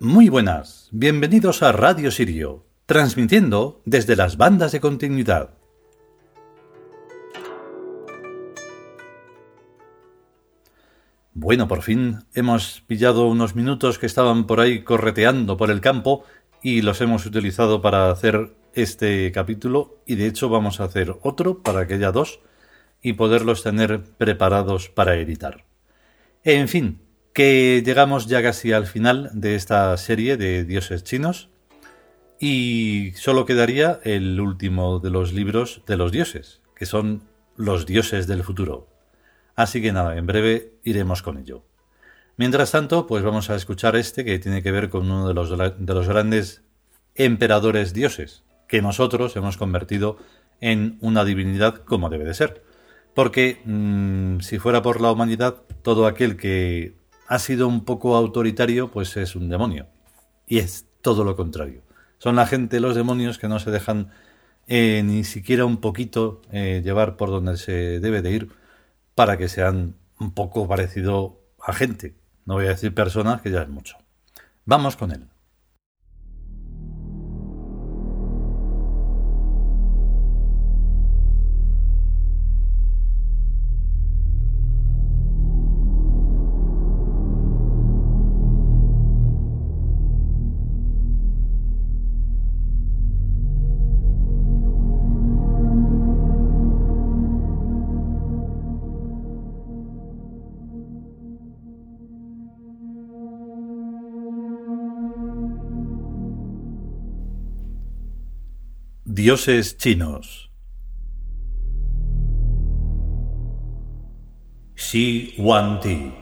Muy buenas, bienvenidos a Radio Sirio, transmitiendo desde las bandas de continuidad. Bueno, por fin hemos pillado unos minutos que estaban por ahí correteando por el campo y los hemos utilizado para hacer este capítulo y de hecho vamos a hacer otro para que haya dos y poderlos tener preparados para editar. En fin, que llegamos ya casi al final de esta serie de dioses chinos y solo quedaría el último de los libros de los dioses, que son los dioses del futuro. Así que nada, en breve iremos con ello. Mientras tanto, pues vamos a escuchar este que tiene que ver con uno de los, de los grandes emperadores dioses, que nosotros hemos convertido en una divinidad como debe de ser. Porque mm, si fuera por la humanidad, todo aquel que ha sido un poco autoritario, pues es un demonio. Y es todo lo contrario. Son la gente, los demonios, que no se dejan eh, ni siquiera un poquito eh, llevar por donde se debe de ir para que sean un poco parecido a gente. No voy a decir personas, que ya es mucho. Vamos con él. Dioses chinos. Xi Ti.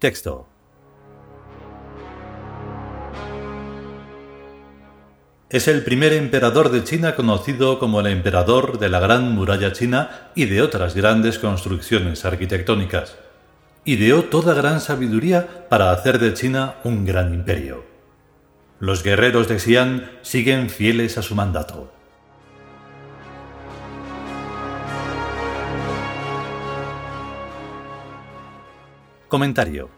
Texto. Es el primer emperador de China conocido como el emperador de la Gran Muralla China y de otras grandes construcciones arquitectónicas. Ideó toda gran sabiduría para hacer de China un gran imperio. Los guerreros de Xi'an siguen fieles a su mandato. Comentario.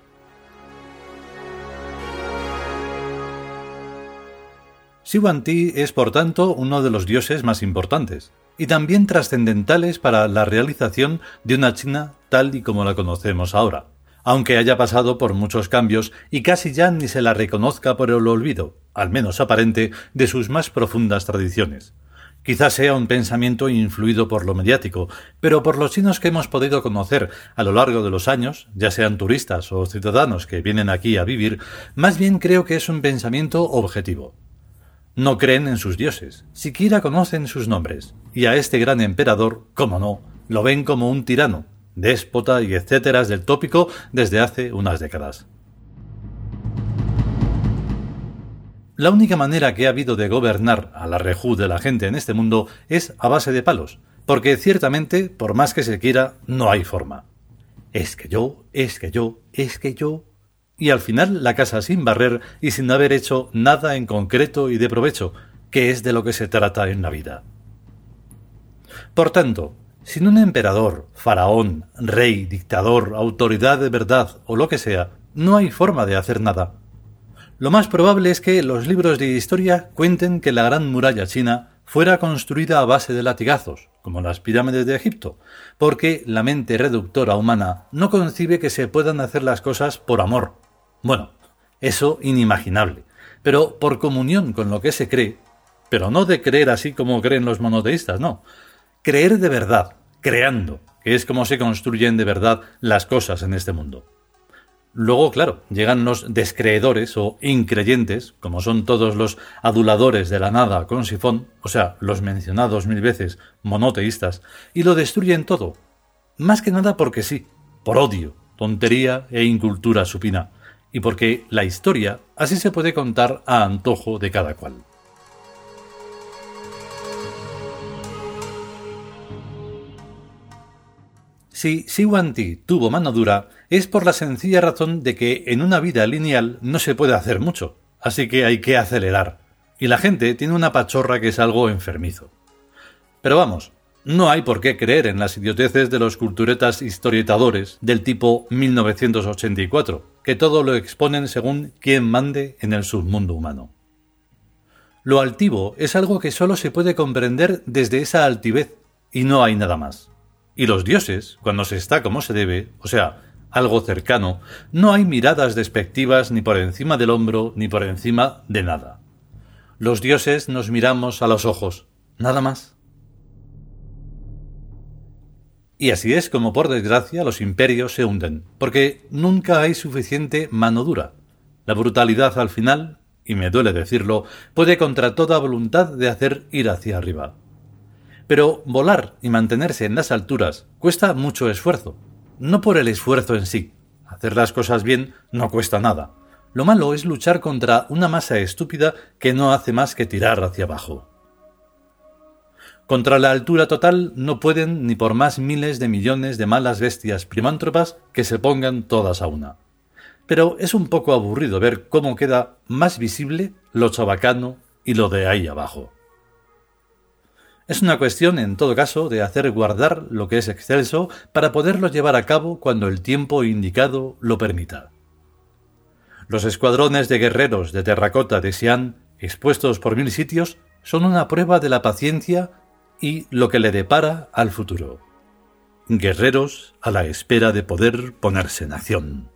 Ti es, por tanto, uno de los dioses más importantes y también trascendentales para la realización de una China tal y como la conocemos ahora aunque haya pasado por muchos cambios y casi ya ni se la reconozca por el olvido, al menos aparente, de sus más profundas tradiciones. Quizás sea un pensamiento influido por lo mediático, pero por los chinos que hemos podido conocer a lo largo de los años, ya sean turistas o ciudadanos que vienen aquí a vivir, más bien creo que es un pensamiento objetivo. No creen en sus dioses, siquiera conocen sus nombres, y a este gran emperador, como no, lo ven como un tirano, déspota y etcétera del tópico desde hace unas décadas. La única manera que ha habido de gobernar a la rejú de la gente en este mundo es a base de palos, porque ciertamente, por más que se quiera, no hay forma. Es que yo, es que yo, es que yo. Y al final la casa sin barrer y sin haber hecho nada en concreto y de provecho, que es de lo que se trata en la vida. Por tanto, sin un emperador, faraón, rey, dictador, autoridad de verdad o lo que sea, no hay forma de hacer nada. Lo más probable es que los libros de historia cuenten que la gran muralla china fuera construida a base de latigazos, como las pirámides de Egipto, porque la mente reductora humana no concibe que se puedan hacer las cosas por amor. Bueno, eso inimaginable, pero por comunión con lo que se cree, pero no de creer así como creen los monoteístas, no, creer de verdad, creando, que es como se construyen de verdad las cosas en este mundo. Luego, claro, llegan los descreedores o increyentes, como son todos los aduladores de la nada con sifón, o sea, los mencionados mil veces monoteístas, y lo destruyen todo. Más que nada porque sí, por odio, tontería e incultura supina, y porque la historia así se puede contar a antojo de cada cual. Si Ti tuvo mano dura, es por la sencilla razón de que en una vida lineal no se puede hacer mucho, así que hay que acelerar. Y la gente tiene una pachorra que es algo enfermizo. Pero vamos, No hay por qué creer en las idioteces de los culturetas historietadores del tipo 1984, que todo lo exponen según quien mande en el submundo humano. Lo altivo es algo que solo se puede comprender desde esa altivez, y no hay nada más. Y los dioses, cuando se está como se debe, o sea, algo cercano, no hay miradas despectivas ni por encima del hombro ni por encima de nada. Los dioses nos miramos a los ojos, nada más. Y así es como por desgracia los imperios se hunden, porque nunca hay suficiente mano dura. La brutalidad al final, y me duele decirlo, puede contra toda voluntad de hacer ir hacia arriba. Pero volar y mantenerse en las alturas cuesta mucho esfuerzo, no por el esfuerzo en sí. Hacer las cosas bien no cuesta nada. Lo malo es luchar contra una masa estúpida que no hace más que tirar hacia abajo. Contra la altura total no pueden ni por más miles de millones de malas bestias primántropas que se pongan todas a una. Pero es un poco aburrido ver cómo queda más visible lo chabacano y lo de ahí abajo. Es una cuestión, en todo caso, de hacer guardar lo que es excelso para poderlo llevar a cabo cuando el tiempo indicado lo permita. Los escuadrones de guerreros de terracota de Xi'an, expuestos por mil sitios, son una prueba de la paciencia y lo que le depara al futuro. Guerreros a la espera de poder ponerse en acción.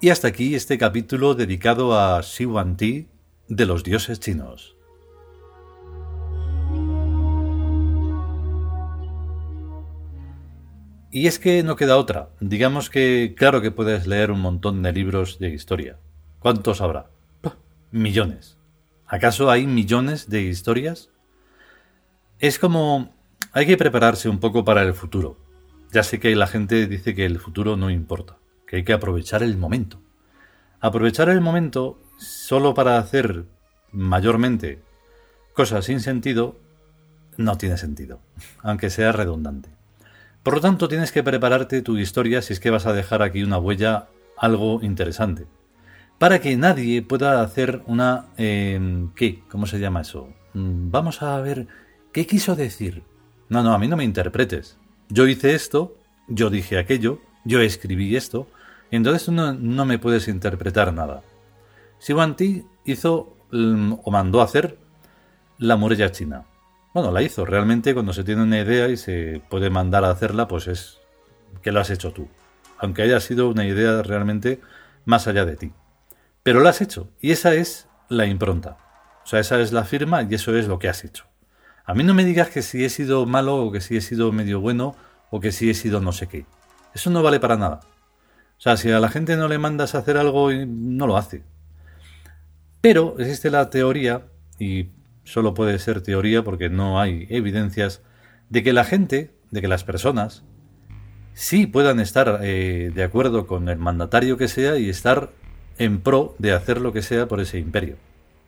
Y hasta aquí este capítulo dedicado a Wan-Ti de los dioses chinos. Y es que no queda otra. Digamos que claro que puedes leer un montón de libros de historia. ¿Cuántos habrá? Millones. ¿Acaso hay millones de historias? Es como... hay que prepararse un poco para el futuro. Ya sé que la gente dice que el futuro no importa que hay que aprovechar el momento. Aprovechar el momento solo para hacer mayormente cosas sin sentido no tiene sentido, aunque sea redundante. Por lo tanto, tienes que prepararte tu historia si es que vas a dejar aquí una huella algo interesante. Para que nadie pueda hacer una... Em, ¿Qué? ¿Cómo se llama eso? Mm, vamos a ver... ¿Qué quiso decir? No, no, a mí no me interpretes. Yo hice esto, yo dije aquello, yo escribí esto, entonces tú no, me puedes interpretar nada. Si Ti hizo mm, o mandó hacer la muralla china. Bueno, la hizo. Realmente cuando se tiene una idea y se puede mandar a hacerla, pues es que lo has hecho tú. Aunque haya sido una idea realmente más allá de ti. Pero lo has hecho. Y esa es la impronta. O sea, esa es la firma y eso es lo que has hecho. A mí no me digas que si he sido malo o que si he sido medio bueno o que si he sido no sé qué. Eso no vale para nada. O sea, si a la gente no le mandas a hacer algo, no lo hace. Pero existe la teoría, y solo puede ser teoría porque no hay evidencias, de que la gente, de que las personas, sí puedan estar eh, de acuerdo con el mandatario que sea y estar en pro de hacer lo que sea por ese imperio.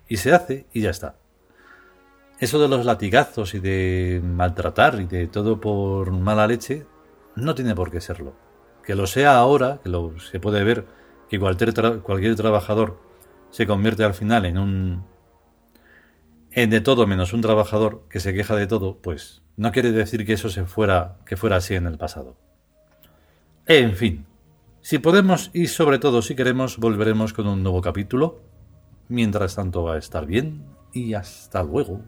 Y se hace y ya está. Eso de los latigazos y de maltratar y de todo por mala leche, no tiene por qué serlo que lo sea ahora, que lo, se puede ver que cualquier, cualquier trabajador se convierte al final en un en de todo menos un trabajador que se queja de todo, pues no quiere decir que eso se fuera que fuera así en el pasado. En fin, si podemos y sobre todo si queremos volveremos con un nuevo capítulo. Mientras tanto va a estar bien y hasta luego.